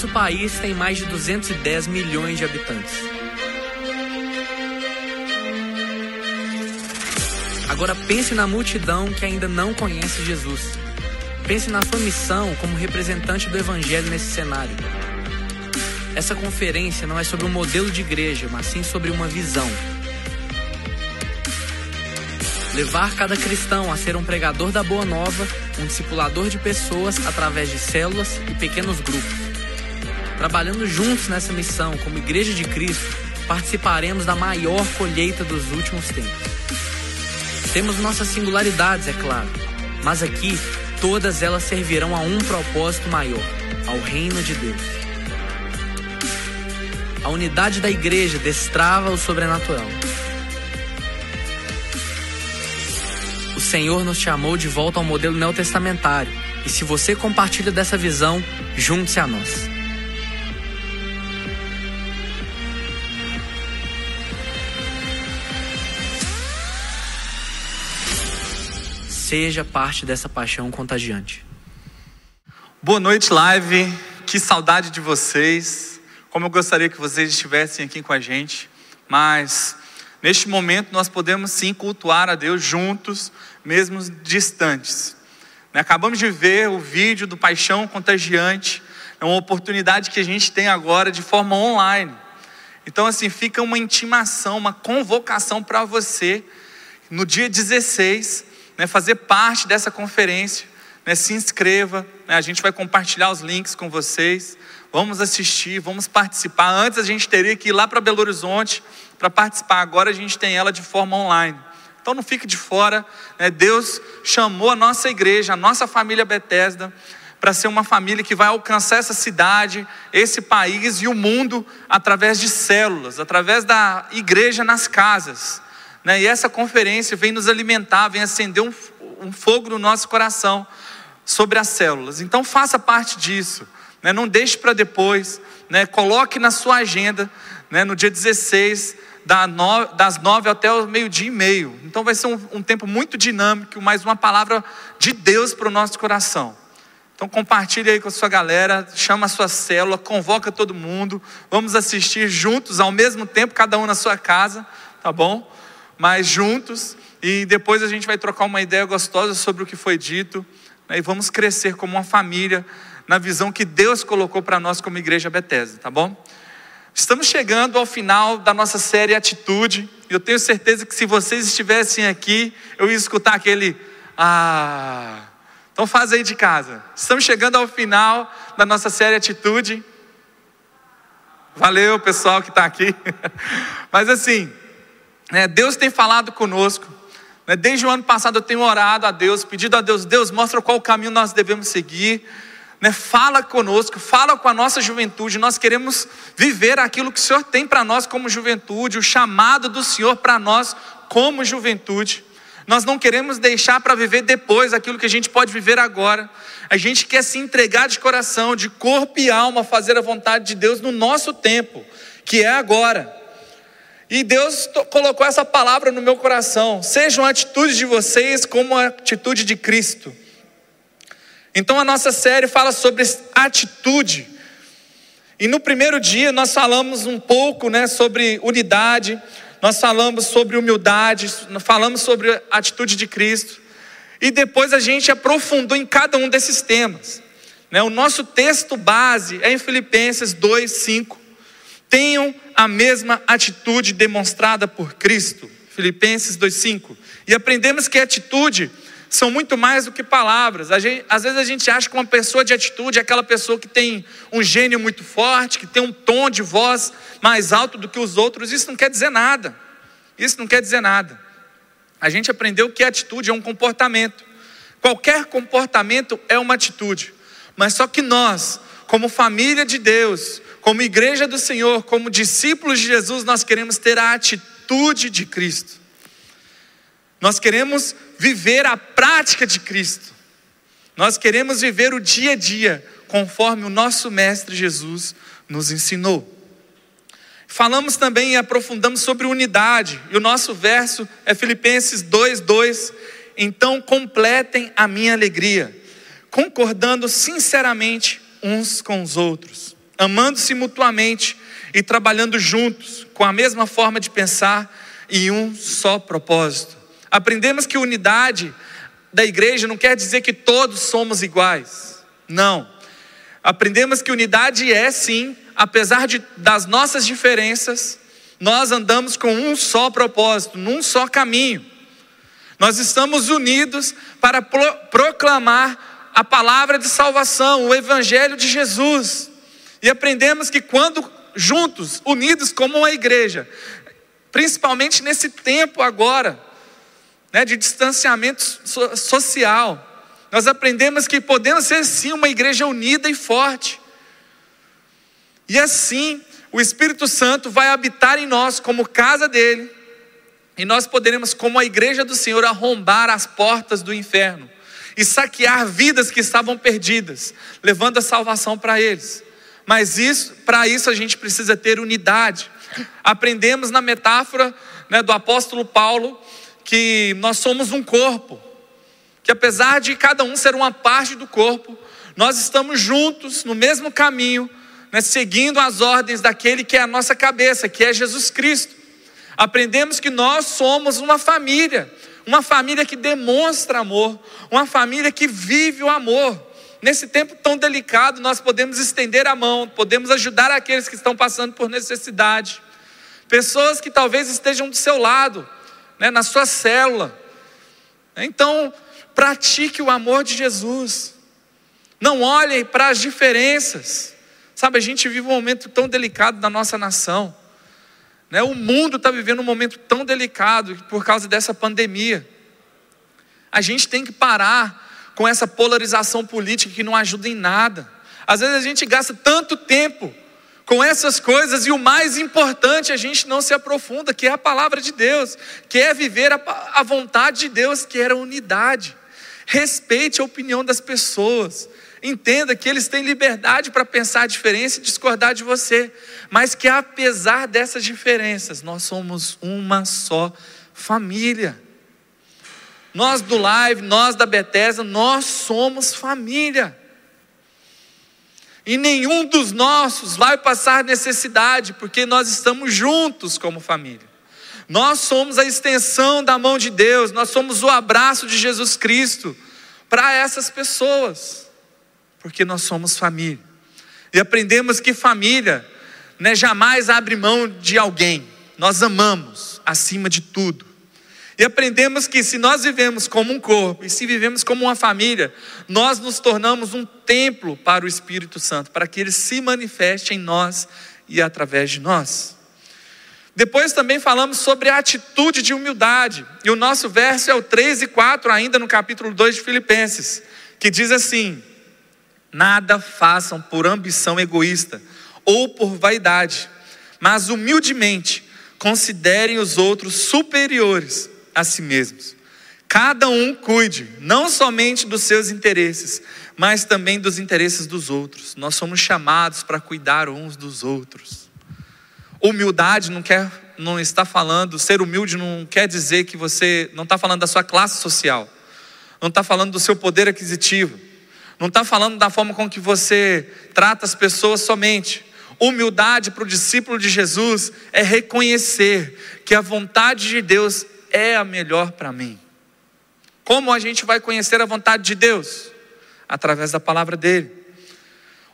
Nosso país tem mais de 210 milhões de habitantes. Agora pense na multidão que ainda não conhece Jesus. Pense na sua missão como representante do Evangelho nesse cenário. Essa conferência não é sobre um modelo de igreja, mas sim sobre uma visão. Levar cada cristão a ser um pregador da Boa Nova, um discipulador de pessoas através de células e pequenos grupos. Trabalhando juntos nessa missão como Igreja de Cristo, participaremos da maior colheita dos últimos tempos. Temos nossas singularidades, é claro, mas aqui todas elas servirão a um propósito maior, ao reino de Deus. A unidade da igreja destrava o sobrenatural. O Senhor nos chamou de volta ao modelo neotestamentário, e se você compartilha dessa visão, junte-se a nós. Seja parte dessa paixão contagiante. Boa noite, live. Que saudade de vocês. Como eu gostaria que vocês estivessem aqui com a gente. Mas neste momento nós podemos sim cultuar a Deus juntos, mesmo distantes. Né, acabamos de ver o vídeo do Paixão Contagiante. É uma oportunidade que a gente tem agora de forma online. Então, assim, fica uma intimação, uma convocação para você no dia 16 né, fazer parte dessa conferência. Né, se inscreva, né, a gente vai compartilhar os links com vocês. Vamos assistir, vamos participar. Antes a gente teria que ir lá para Belo Horizonte para participar, agora a gente tem ela de forma online. Então não fique de fora. Né, Deus chamou a nossa igreja, a nossa família Bethesda, para ser uma família que vai alcançar essa cidade, esse país e o mundo através de células, através da igreja nas casas. Né? E essa conferência vem nos alimentar, vem acender um, um fogo no nosso coração sobre as células. Então faça parte disso. Né? Não deixe para depois. Né? Coloque na sua agenda né? no dia 16, das nove até o meio-dia e meio. Então vai ser um, um tempo muito dinâmico, mais uma palavra de Deus para o nosso coração. Então compartilhe aí com a sua galera, chama a sua célula, convoca todo mundo, vamos assistir juntos ao mesmo tempo, cada um na sua casa, tá bom? Mas juntos, e depois a gente vai trocar uma ideia gostosa sobre o que foi dito, né, e vamos crescer como uma família na visão que Deus colocou para nós como igreja Bethesda, tá bom? Estamos chegando ao final da nossa série Atitude, e eu tenho certeza que se vocês estivessem aqui, eu ia escutar aquele ah. Então faz aí de casa. Estamos chegando ao final da nossa série Atitude. Valeu, pessoal que está aqui. Mas assim, Deus tem falado conosco. Né? Desde o ano passado eu tenho orado a Deus, pedido a Deus, Deus, mostra qual caminho nós devemos seguir. Né? Fala conosco, fala com a nossa juventude. Nós queremos viver aquilo que o Senhor tem para nós como juventude, o chamado do Senhor para nós como juventude. Nós não queremos deixar para viver depois aquilo que a gente pode viver agora. A gente quer se entregar de coração, de corpo e alma, fazer a vontade de Deus no nosso tempo, que é agora. E Deus colocou essa palavra no meu coração. Sejam atitudes de vocês como a atitude de Cristo. Então a nossa série fala sobre atitude. E no primeiro dia nós falamos um pouco, né, sobre unidade, nós falamos sobre humildade, falamos sobre a atitude de Cristo. E depois a gente aprofundou em cada um desses temas. Né? O nosso texto base é em Filipenses 2, 5. Tenham a mesma atitude demonstrada por Cristo. Filipenses 2,5. E aprendemos que atitude são muito mais do que palavras. Gente, às vezes a gente acha que uma pessoa de atitude é aquela pessoa que tem um gênio muito forte, que tem um tom de voz mais alto do que os outros. Isso não quer dizer nada. Isso não quer dizer nada. A gente aprendeu que atitude é um comportamento. Qualquer comportamento é uma atitude. Mas só que nós, como família de Deus, como igreja do Senhor, como discípulos de Jesus, nós queremos ter a atitude de Cristo. Nós queremos viver a prática de Cristo. Nós queremos viver o dia a dia conforme o nosso mestre Jesus nos ensinou. Falamos também e aprofundamos sobre unidade, e o nosso verso é Filipenses 2:2. Então completem a minha alegria, concordando sinceramente uns com os outros amando-se mutuamente e trabalhando juntos, com a mesma forma de pensar e um só propósito. Aprendemos que unidade da igreja não quer dizer que todos somos iguais. Não. Aprendemos que unidade é sim, apesar de, das nossas diferenças, nós andamos com um só propósito, num só caminho. Nós estamos unidos para pro, proclamar a palavra de salvação, o evangelho de Jesus. E aprendemos que quando juntos, unidos como uma igreja, principalmente nesse tempo agora, né, de distanciamento so social, nós aprendemos que podemos ser sim uma igreja unida e forte. E assim, o Espírito Santo vai habitar em nós como casa dele, e nós poderemos, como a igreja do Senhor, arrombar as portas do inferno e saquear vidas que estavam perdidas, levando a salvação para eles. Mas isso, para isso a gente precisa ter unidade. Aprendemos na metáfora né, do apóstolo Paulo que nós somos um corpo, que apesar de cada um ser uma parte do corpo, nós estamos juntos no mesmo caminho, né, seguindo as ordens daquele que é a nossa cabeça, que é Jesus Cristo. Aprendemos que nós somos uma família, uma família que demonstra amor, uma família que vive o amor. Nesse tempo tão delicado, nós podemos estender a mão, podemos ajudar aqueles que estão passando por necessidade, pessoas que talvez estejam do seu lado, né, na sua célula. Então, pratique o amor de Jesus, não olhem para as diferenças. Sabe, a gente vive um momento tão delicado da nossa nação. Né? O mundo está vivendo um momento tão delicado por causa dessa pandemia. A gente tem que parar com essa polarização política que não ajuda em nada. Às vezes a gente gasta tanto tempo com essas coisas e o mais importante a gente não se aprofunda, que é a palavra de Deus, que é viver a, a vontade de Deus, que era unidade. Respeite a opinião das pessoas. Entenda que eles têm liberdade para pensar a diferença e discordar de você, mas que apesar dessas diferenças, nós somos uma só família. Nós do Live, nós da Bethesda, nós somos família. E nenhum dos nossos vai passar necessidade, porque nós estamos juntos como família. Nós somos a extensão da mão de Deus, nós somos o abraço de Jesus Cristo para essas pessoas porque nós somos família. E aprendemos que família né, jamais abre mão de alguém, nós amamos acima de tudo. E aprendemos que se nós vivemos como um corpo e se vivemos como uma família, nós nos tornamos um templo para o Espírito Santo, para que ele se manifeste em nós e através de nós. Depois também falamos sobre a atitude de humildade, e o nosso verso é o 3 e 4, ainda no capítulo 2 de Filipenses, que diz assim: Nada façam por ambição egoísta ou por vaidade, mas humildemente considerem os outros superiores a si mesmos. Cada um cuide não somente dos seus interesses, mas também dos interesses dos outros. Nós somos chamados para cuidar uns dos outros. Humildade não quer, não está falando, ser humilde não quer dizer que você não está falando da sua classe social, não está falando do seu poder aquisitivo não está falando da forma com que você trata as pessoas somente. Humildade para o discípulo de Jesus é reconhecer que a vontade de Deus é a melhor para mim. Como a gente vai conhecer a vontade de Deus? Através da palavra dele.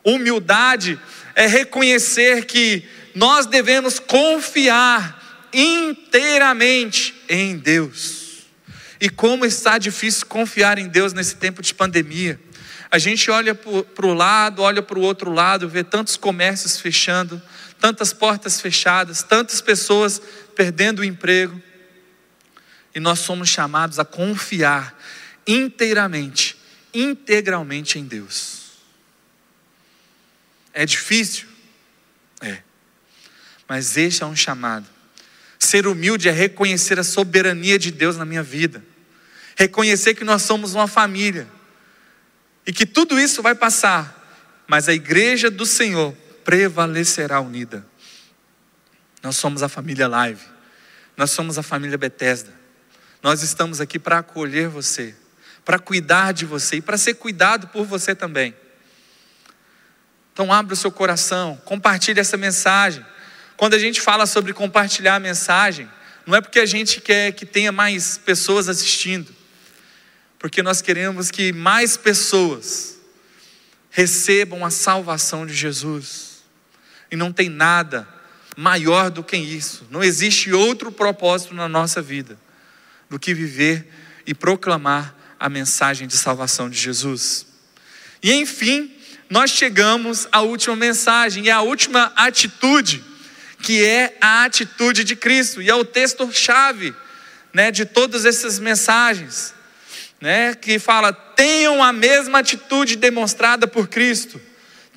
Humildade é reconhecer que nós devemos confiar inteiramente em Deus. E como está difícil confiar em Deus nesse tempo de pandemia. A gente olha para o lado, olha para o outro lado, vê tantos comércios fechando, tantas portas fechadas, tantas pessoas perdendo o emprego. E nós somos chamados a confiar inteiramente, integralmente em Deus. É difícil? É. Mas este é um chamado. Ser humilde é reconhecer a soberania de Deus na minha vida. Reconhecer que nós somos uma família e que tudo isso vai passar, mas a igreja do Senhor prevalecerá unida. Nós somos a família Live, nós somos a família Bethesda. Nós estamos aqui para acolher você, para cuidar de você e para ser cuidado por você também. Então abra o seu coração, compartilhe essa mensagem. Quando a gente fala sobre compartilhar a mensagem, não é porque a gente quer que tenha mais pessoas assistindo, porque nós queremos que mais pessoas recebam a salvação de Jesus. E não tem nada maior do que isso. Não existe outro propósito na nossa vida do que viver e proclamar a mensagem de salvação de Jesus. E enfim, nós chegamos à última mensagem e à última atitude, que é a atitude de Cristo, e é o texto chave, né, de todas essas mensagens, né, que fala: "Tenham a mesma atitude demonstrada por Cristo,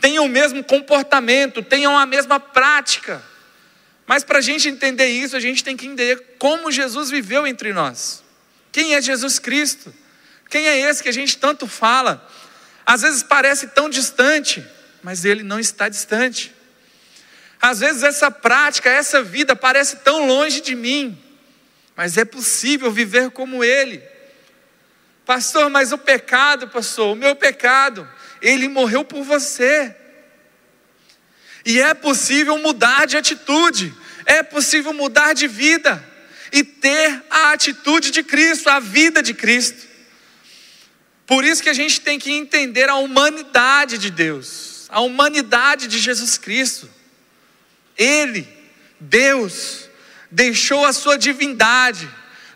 tenham o mesmo comportamento, tenham a mesma prática". Mas para a gente entender isso, a gente tem que entender como Jesus viveu entre nós. Quem é Jesus Cristo? Quem é esse que a gente tanto fala? Às vezes parece tão distante, mas ele não está distante. Às vezes essa prática, essa vida parece tão longe de mim, mas é possível viver como ele. Pastor, mas o pecado, pastor, o meu pecado, ele morreu por você. E é possível mudar de atitude, é possível mudar de vida e ter a atitude de Cristo, a vida de Cristo. Por isso que a gente tem que entender a humanidade de Deus, a humanidade de Jesus Cristo. Ele, Deus, deixou a sua divindade,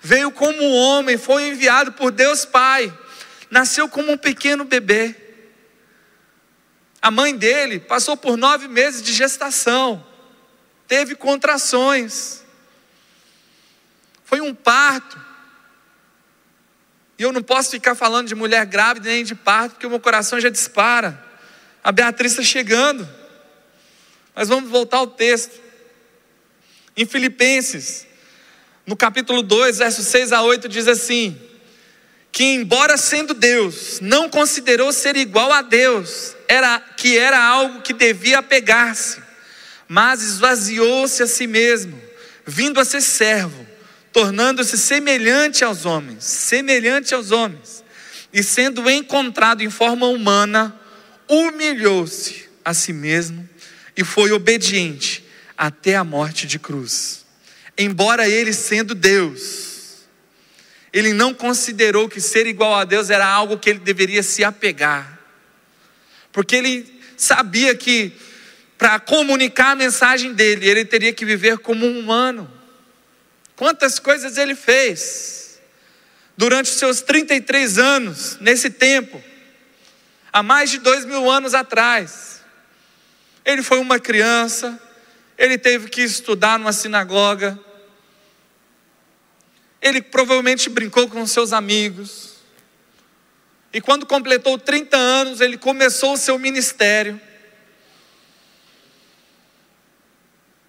veio como homem, foi enviado por Deus Pai, nasceu como um pequeno bebê. A mãe dele passou por nove meses de gestação, teve contrações, foi um parto. E eu não posso ficar falando de mulher grávida nem de parto, porque o meu coração já dispara. A Beatriz está chegando. Mas vamos voltar ao texto. Em Filipenses, no capítulo 2, versos 6 a 8, diz assim: Que, embora sendo Deus, não considerou ser igual a Deus, era, que era algo que devia apegar-se, mas esvaziou-se a si mesmo, vindo a ser servo tornando-se semelhante aos homens, semelhante aos homens, e sendo encontrado em forma humana, humilhou-se a si mesmo e foi obediente até a morte de cruz. Embora ele sendo Deus, ele não considerou que ser igual a Deus era algo que ele deveria se apegar, porque ele sabia que para comunicar a mensagem dele, ele teria que viver como um humano. Quantas coisas ele fez durante os seus 33 anos, nesse tempo, há mais de dois mil anos atrás. Ele foi uma criança, ele teve que estudar numa sinagoga, ele provavelmente brincou com seus amigos, e quando completou 30 anos, ele começou o seu ministério.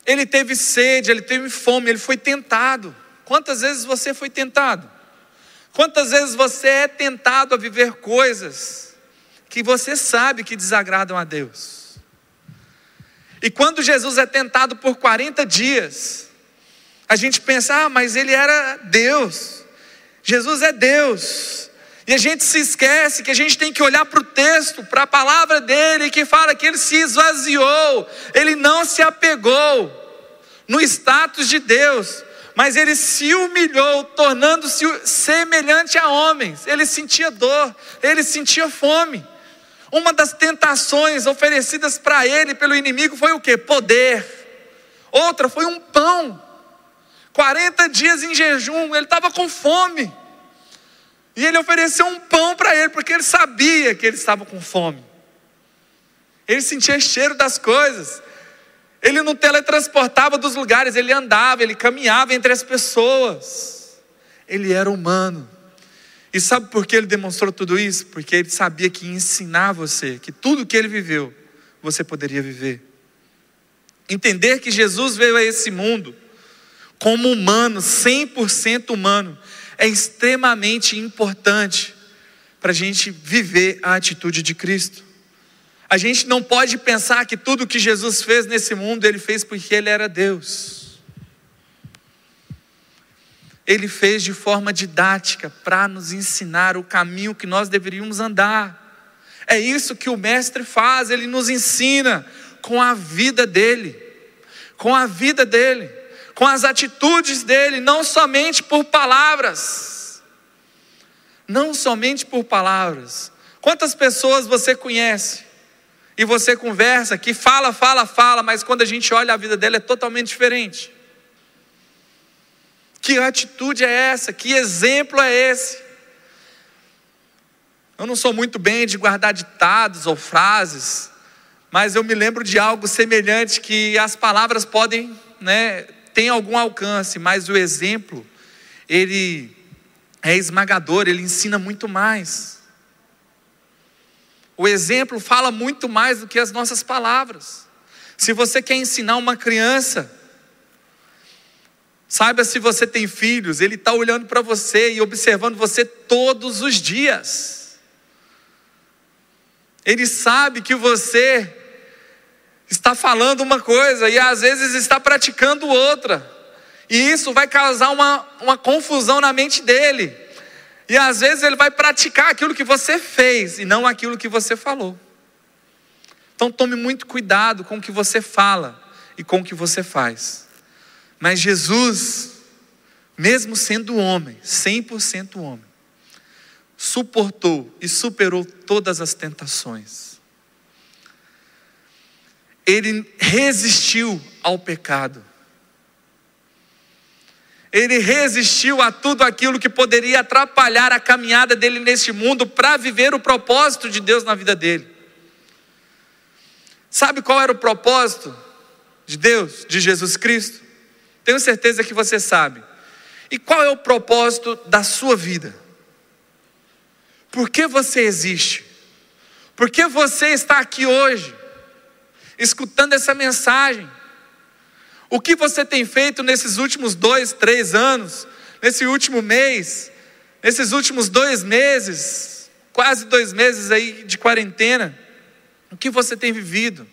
Ele teve sede, ele teve fome, ele foi tentado. Quantas vezes você foi tentado? Quantas vezes você é tentado a viver coisas que você sabe que desagradam a Deus? E quando Jesus é tentado por 40 dias, a gente pensa, ah, mas ele era Deus. Jesus é Deus. E a gente se esquece que a gente tem que olhar para o texto, para a palavra dele, que fala que ele se esvaziou, ele não se apegou no status de Deus, mas ele se humilhou, tornando-se semelhante a homens. Ele sentia dor, ele sentia fome. Uma das tentações oferecidas para ele pelo inimigo foi o que? Poder. Outra foi um pão. 40 dias em jejum, ele estava com fome. E ele ofereceu um pão para ele, porque ele sabia que ele estava com fome. Ele sentia cheiro das coisas. Ele não teletransportava dos lugares, ele andava, ele caminhava entre as pessoas. Ele era humano. E sabe por que ele demonstrou tudo isso? Porque ele sabia que ia ensinar você que tudo que ele viveu, você poderia viver. Entender que Jesus veio a esse mundo como humano, 100% humano, é extremamente importante para a gente viver a atitude de Cristo. A gente não pode pensar que tudo que Jesus fez nesse mundo, ele fez porque ele era Deus. Ele fez de forma didática para nos ensinar o caminho que nós deveríamos andar. É isso que o Mestre faz, ele nos ensina com a vida dele, com a vida dele, com as atitudes dele, não somente por palavras. Não somente por palavras. Quantas pessoas você conhece e você conversa que fala, fala, fala, mas quando a gente olha a vida dela é totalmente diferente? Que atitude é essa? Que exemplo é esse? Eu não sou muito bem de guardar ditados ou frases, mas eu me lembro de algo semelhante que as palavras podem, né, tem algum alcance, mas o exemplo ele é esmagador, ele ensina muito mais. O exemplo fala muito mais do que as nossas palavras. Se você quer ensinar uma criança, saiba se você tem filhos, ele está olhando para você e observando você todos os dias. Ele sabe que você está falando uma coisa e às vezes está praticando outra. E isso vai causar uma, uma confusão na mente dele. E às vezes ele vai praticar aquilo que você fez e não aquilo que você falou. Então tome muito cuidado com o que você fala e com o que você faz. Mas Jesus, mesmo sendo homem, 100% homem, suportou e superou todas as tentações. Ele resistiu ao pecado. Ele resistiu a tudo aquilo que poderia atrapalhar a caminhada dele neste mundo para viver o propósito de Deus na vida dele. Sabe qual era o propósito de Deus, de Jesus Cristo? Tenho certeza que você sabe. E qual é o propósito da sua vida? Por que você existe? Por que você está aqui hoje, escutando essa mensagem? O que você tem feito nesses últimos dois, três anos, nesse último mês, nesses últimos dois meses, quase dois meses aí de quarentena? O que você tem vivido?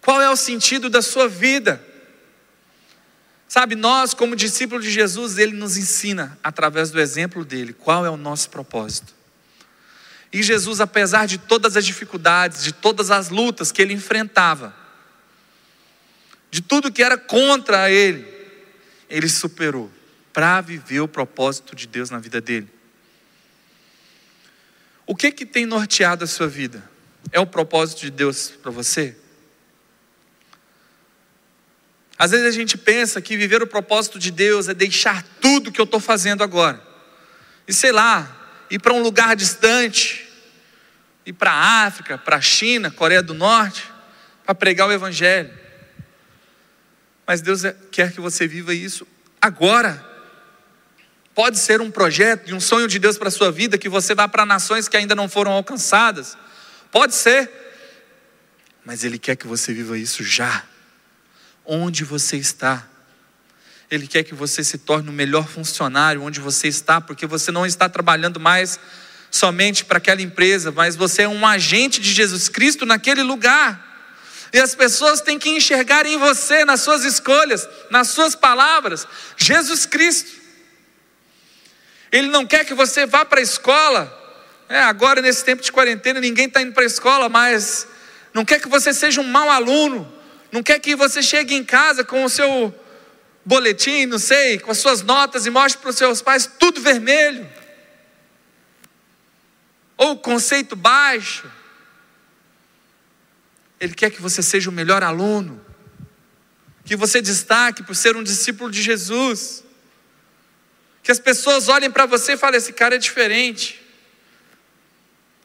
Qual é o sentido da sua vida? Sabe, nós, como discípulos de Jesus, Ele nos ensina, através do exemplo dele, qual é o nosso propósito. E Jesus, apesar de todas as dificuldades, de todas as lutas que ele enfrentava, de tudo que era contra ele, ele superou para viver o propósito de Deus na vida dele. O que que tem norteado a sua vida? É o propósito de Deus para você? Às vezes a gente pensa que viver o propósito de Deus é deixar tudo que eu estou fazendo agora. E sei lá, ir para um lugar distante, ir para a África, para a China, Coreia do Norte, para pregar o Evangelho. Mas Deus é, quer que você viva isso agora. Pode ser um projeto e um sonho de Deus para a sua vida, que você vá para nações que ainda não foram alcançadas. Pode ser. Mas Ele quer que você viva isso já. Onde você está. Ele quer que você se torne o melhor funcionário onde você está, porque você não está trabalhando mais somente para aquela empresa, mas você é um agente de Jesus Cristo naquele lugar. E as pessoas têm que enxergar em você, nas suas escolhas, nas suas palavras, Jesus Cristo. Ele não quer que você vá para a escola. É, agora, nesse tempo de quarentena, ninguém está indo para a escola, mas não quer que você seja um mau aluno. Não quer que você chegue em casa com o seu boletim, não sei, com as suas notas e mostre para os seus pais tudo vermelho ou conceito baixo. Ele quer que você seja o melhor aluno, que você destaque por ser um discípulo de Jesus, que as pessoas olhem para você e falem: esse cara é diferente,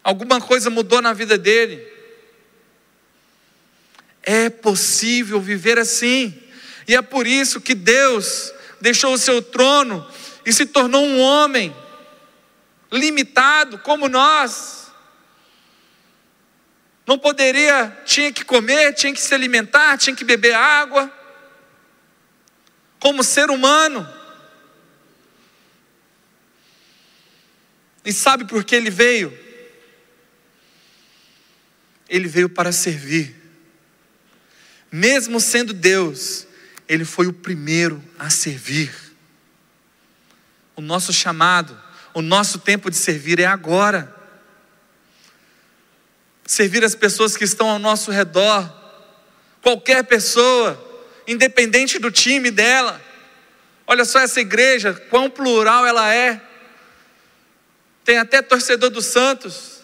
alguma coisa mudou na vida dele. É possível viver assim, e é por isso que Deus deixou o seu trono e se tornou um homem limitado como nós. Não poderia, tinha que comer, tinha que se alimentar, tinha que beber água. Como ser humano. E sabe por que ele veio? Ele veio para servir. Mesmo sendo Deus, ele foi o primeiro a servir. O nosso chamado o nosso tempo de servir é agora. servir as pessoas que estão ao nosso redor, qualquer pessoa, independente do time dela. Olha só essa igreja, quão plural ela é. Tem até torcedor do Santos,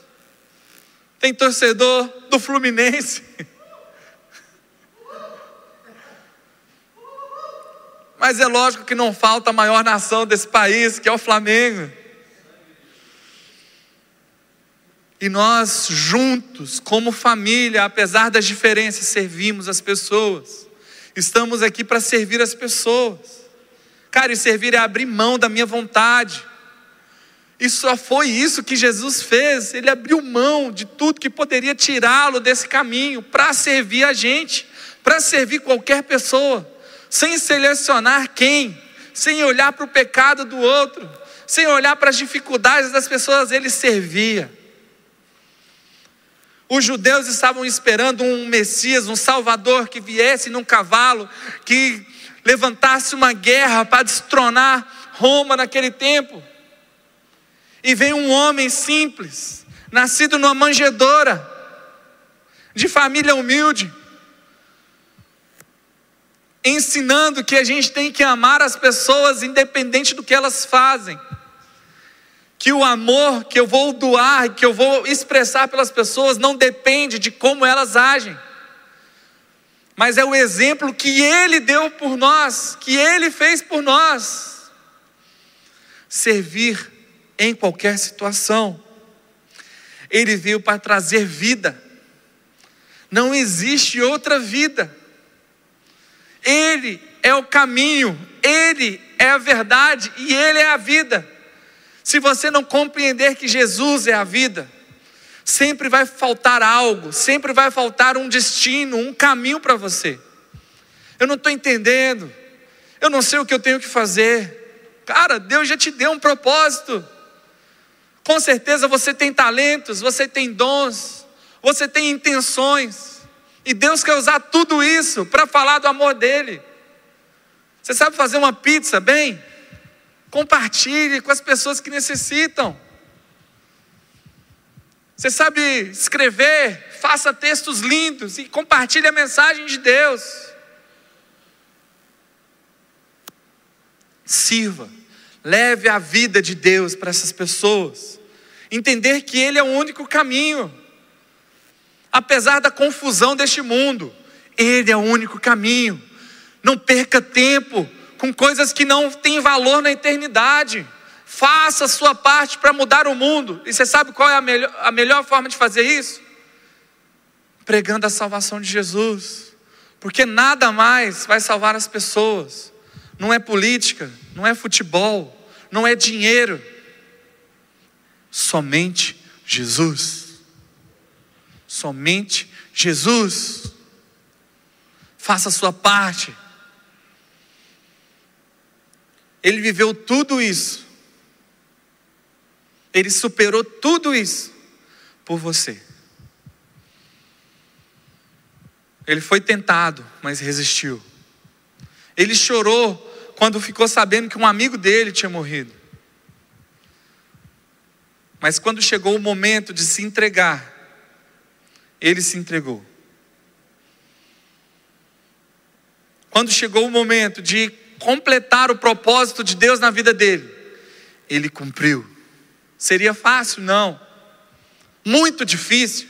tem torcedor do Fluminense. Mas é lógico que não falta a maior nação desse país, que é o Flamengo. E nós juntos, como família, apesar das diferenças, servimos as pessoas. Estamos aqui para servir as pessoas. Cara, e servir é abrir mão da minha vontade. E só foi isso que Jesus fez. Ele abriu mão de tudo que poderia tirá-lo desse caminho para servir a gente, para servir qualquer pessoa, sem selecionar quem, sem olhar para o pecado do outro, sem olhar para as dificuldades das pessoas, ele servia. Os judeus estavam esperando um Messias, um Salvador que viesse num cavalo, que levantasse uma guerra para destronar Roma naquele tempo. E vem um homem simples, nascido numa manjedoura, de família humilde, ensinando que a gente tem que amar as pessoas independente do que elas fazem que o amor que eu vou doar, que eu vou expressar pelas pessoas, não depende de como elas agem, mas é o exemplo que Ele deu por nós, que Ele fez por nós. Servir em qualquer situação. Ele veio para trazer vida. Não existe outra vida. Ele é o caminho, Ele é a verdade e Ele é a vida. Se você não compreender que Jesus é a vida, sempre vai faltar algo, sempre vai faltar um destino, um caminho para você. Eu não estou entendendo, eu não sei o que eu tenho que fazer. Cara, Deus já te deu um propósito. Com certeza você tem talentos, você tem dons, você tem intenções, e Deus quer usar tudo isso para falar do amor dEle. Você sabe fazer uma pizza bem? Compartilhe com as pessoas que necessitam. Você sabe escrever, faça textos lindos e compartilhe a mensagem de Deus. Sirva, leve a vida de Deus para essas pessoas. Entender que Ele é o único caminho. Apesar da confusão deste mundo, Ele é o único caminho. Não perca tempo com coisas que não têm valor na eternidade. Faça a sua parte para mudar o mundo. E você sabe qual é a melhor, a melhor forma de fazer isso? Pregando a salvação de Jesus. Porque nada mais vai salvar as pessoas. Não é política, não é futebol, não é dinheiro. Somente Jesus. Somente Jesus. Faça a sua parte ele viveu tudo isso. Ele superou tudo isso por você. Ele foi tentado, mas resistiu. Ele chorou quando ficou sabendo que um amigo dele tinha morrido. Mas quando chegou o momento de se entregar, ele se entregou. Quando chegou o momento de completar o propósito de Deus na vida dele. Ele cumpriu. Seria fácil? Não. Muito difícil.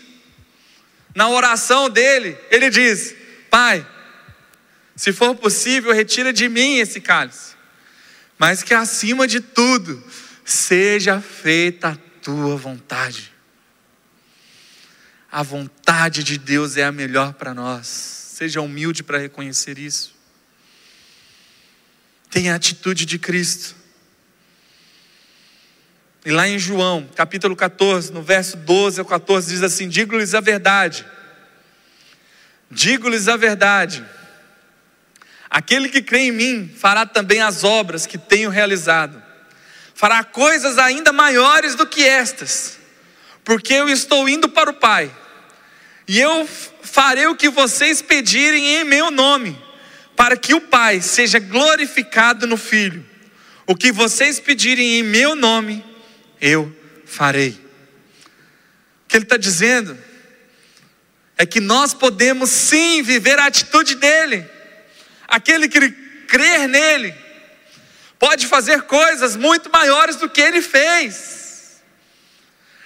Na oração dele, ele diz: Pai, se for possível, retira de mim esse cálice, mas que acima de tudo seja feita a tua vontade. A vontade de Deus é a melhor para nós. Seja humilde para reconhecer isso. Tenha a atitude de Cristo. E lá em João, capítulo 14, no verso 12 ao 14, diz assim: Digo-lhes a verdade, digo-lhes a verdade, aquele que crê em mim fará também as obras que tenho realizado, fará coisas ainda maiores do que estas, porque eu estou indo para o Pai, e eu farei o que vocês pedirem em meu nome para que o Pai seja glorificado no Filho. O que vocês pedirem em meu nome, eu farei. O que ele está dizendo é que nós podemos sim viver a atitude dele. Aquele que crer nele pode fazer coisas muito maiores do que ele fez.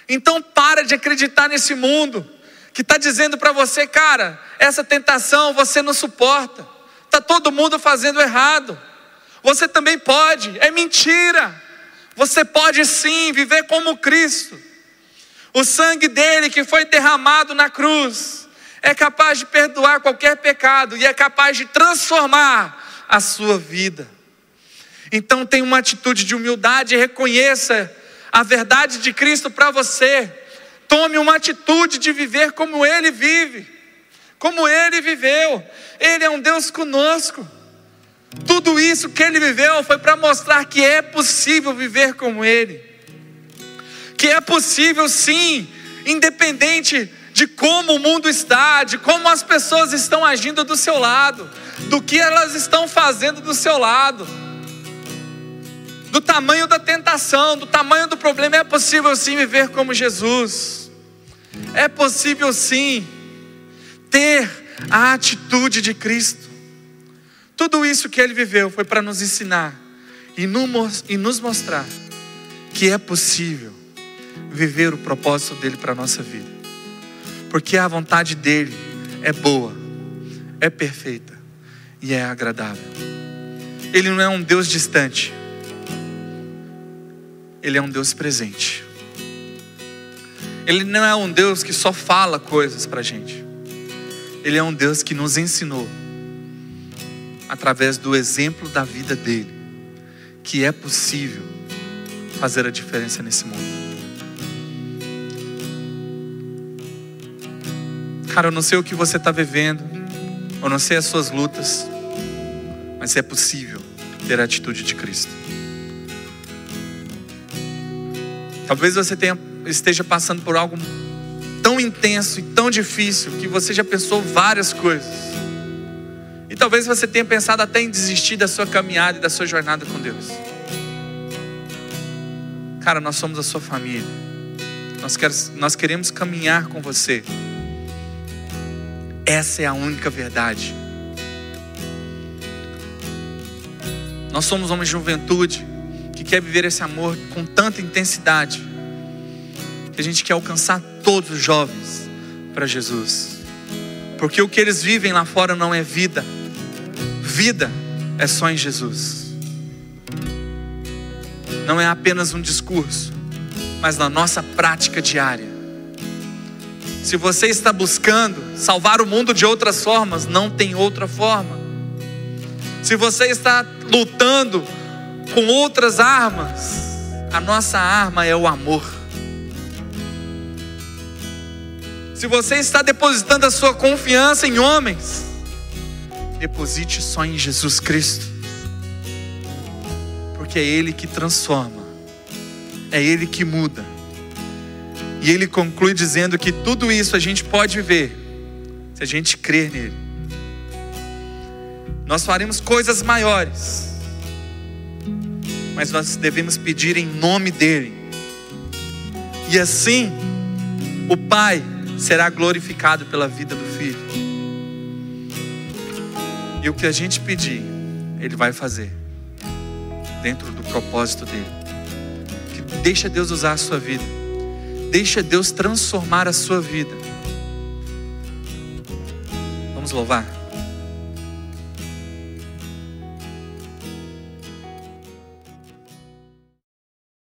Então para de acreditar nesse mundo que está dizendo para você, cara, essa tentação você não suporta. Tá todo mundo fazendo errado. Você também pode. É mentira. Você pode sim viver como Cristo. O sangue dele que foi derramado na cruz é capaz de perdoar qualquer pecado e é capaz de transformar a sua vida. Então tenha uma atitude de humildade e reconheça a verdade de Cristo para você. Tome uma atitude de viver como ele vive, como ele viveu. Ele é um Deus conosco. Tudo isso que ele viveu foi para mostrar que é possível viver como ele. Que é possível sim, independente de como o mundo está, de como as pessoas estão agindo do seu lado, do que elas estão fazendo do seu lado, do tamanho da tentação, do tamanho do problema, é possível sim viver como Jesus, é possível sim ter a atitude de Cristo. Tudo isso que ele viveu foi para nos ensinar e nos mostrar que é possível viver o propósito dele para a nossa vida porque a vontade dele é boa, é perfeita e é agradável. Ele não é um Deus distante, ele é um Deus presente. Ele não é um Deus que só fala coisas para gente, ele é um Deus que nos ensinou, através do exemplo da vida dele, que é possível fazer a diferença nesse mundo. Cara, eu não sei o que você está vivendo, eu não sei as suas lutas, mas é possível ter a atitude de Cristo. Talvez você tenha, esteja passando por algo tão intenso e tão difícil que você já pensou várias coisas. E talvez você tenha pensado até em desistir da sua caminhada e da sua jornada com Deus. Cara, nós somos a sua família. Nós, quer, nós queremos caminhar com você. Essa é a única verdade. Nós somos uma juventude que quer viver esse amor com tanta intensidade a gente quer alcançar todos os jovens para Jesus. Porque o que eles vivem lá fora não é vida. Vida é só em Jesus. Não é apenas um discurso, mas na nossa prática diária. Se você está buscando salvar o mundo de outras formas, não tem outra forma. Se você está lutando com outras armas, a nossa arma é o amor. Se você está depositando a sua confiança em homens, deposite só em Jesus Cristo, porque é Ele que transforma, é Ele que muda. E ele conclui dizendo que tudo isso a gente pode viver se a gente crer nele. Nós faremos coisas maiores, mas nós devemos pedir em nome dele. E assim, o Pai será glorificado pela vida do Filho. E o que a gente pedir, Ele vai fazer, dentro do propósito dele. Que deixa Deus usar a sua vida. Deixa Deus transformar a sua vida. Vamos louvar.